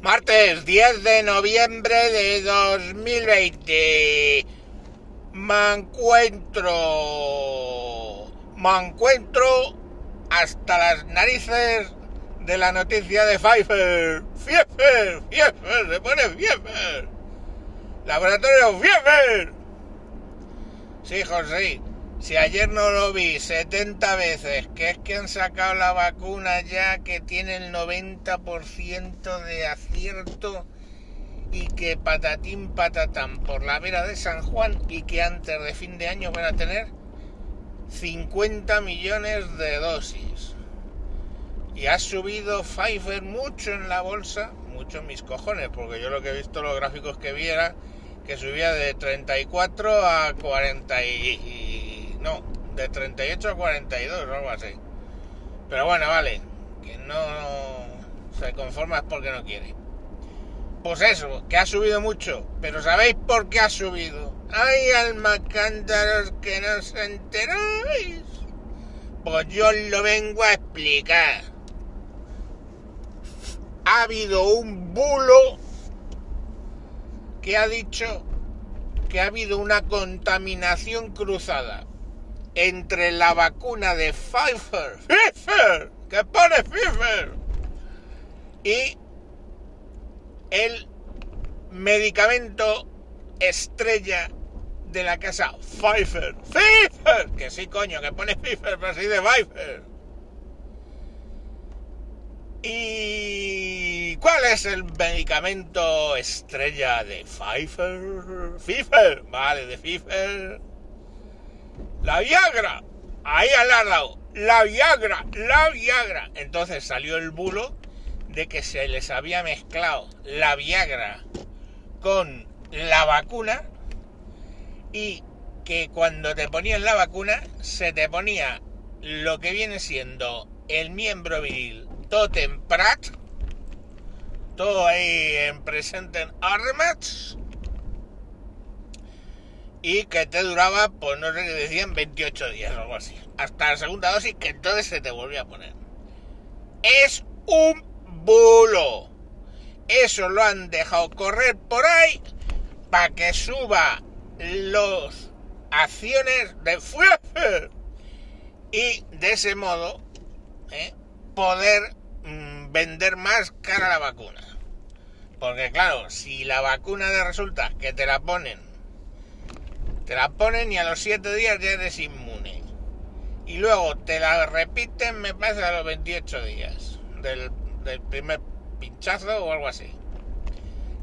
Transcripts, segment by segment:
Martes 10 de noviembre de 2020. Me encuentro. Me encuentro hasta las narices de la noticia de Pfizer. Pfizer, Pfizer, se pone Pfizer. Laboratorio Pfizer. Sí, José. Si ayer no lo vi 70 veces, que es que han sacado la vacuna ya que tiene el 90% de acierto y que patatín patatán por la vera de San Juan y que antes de fin de año van a tener 50 millones de dosis. Y ha subido Pfizer mucho en la bolsa, mucho en mis cojones, porque yo lo que he visto los gráficos que viera que subía de 34 a 40 y no, de 38 a 42 o algo así. Pero bueno, vale, que no se conforma es porque no quiere. Pues eso, que ha subido mucho, pero ¿sabéis por qué ha subido? ¡Ay, almacántaros que no os enteráis! Pues yo lo vengo a explicar. Ha habido un bulo que ha dicho que ha habido una contaminación cruzada entre la vacuna de Pfizer, Pfizer, que pone Pfizer, y el medicamento estrella de la casa Pfizer, Pfizer, que sí coño, que pone Pfizer, pero sí de Pfizer. ¿Y cuál es el medicamento estrella de Pfizer? Pfizer, vale, de Pfizer la Viagra, ahí al lado, la Viagra, la Viagra. Entonces salió el bulo de que se les había mezclado la Viagra con la vacuna y que cuando te ponían la vacuna se te ponía lo que viene siendo el miembro viril Totem Prat, todo ahí en presente en y que te duraba, pues no sé qué decían, 28 días o algo así. Hasta la segunda dosis que entonces se te volvía a poner. Es un bulo. Eso lo han dejado correr por ahí para que suba los acciones de Pfizer y de ese modo ¿eh? poder mm, vender más cara la vacuna. Porque claro, si la vacuna de resulta que te la ponen te la ponen y a los 7 días ya eres inmune. Y luego te la repiten, me parece, a los 28 días del, primer pinchazo o algo así.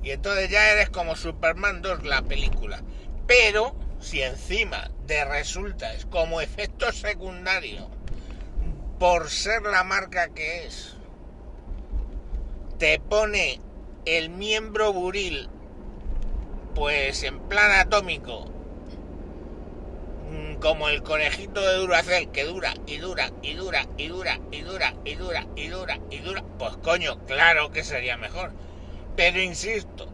Y entonces ya eres como Superman 2, la película. Pero si encima de resultas como efecto secundario, por ser la marca que es, te pone el miembro buril, pues en plan atómico, como el conejito de Duracell que dura y dura y dura y dura y dura y dura y dura y dura, pues coño, claro que sería mejor. Pero insisto,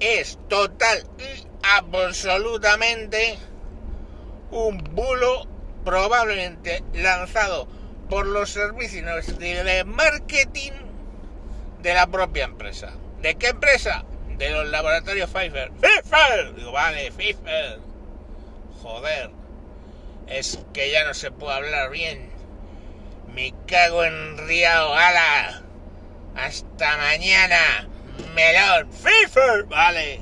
es total y absolutamente un bulo probablemente lanzado por los servicios de marketing de la propia empresa. ¿De qué empresa? De los laboratorios Pfizer. ¡Pfizer! Digo, vale, Pfizer Joder. Es que ya no se puede hablar bien. Me cago en Río Gala. Hasta mañana. Melón. FIFA. Vale.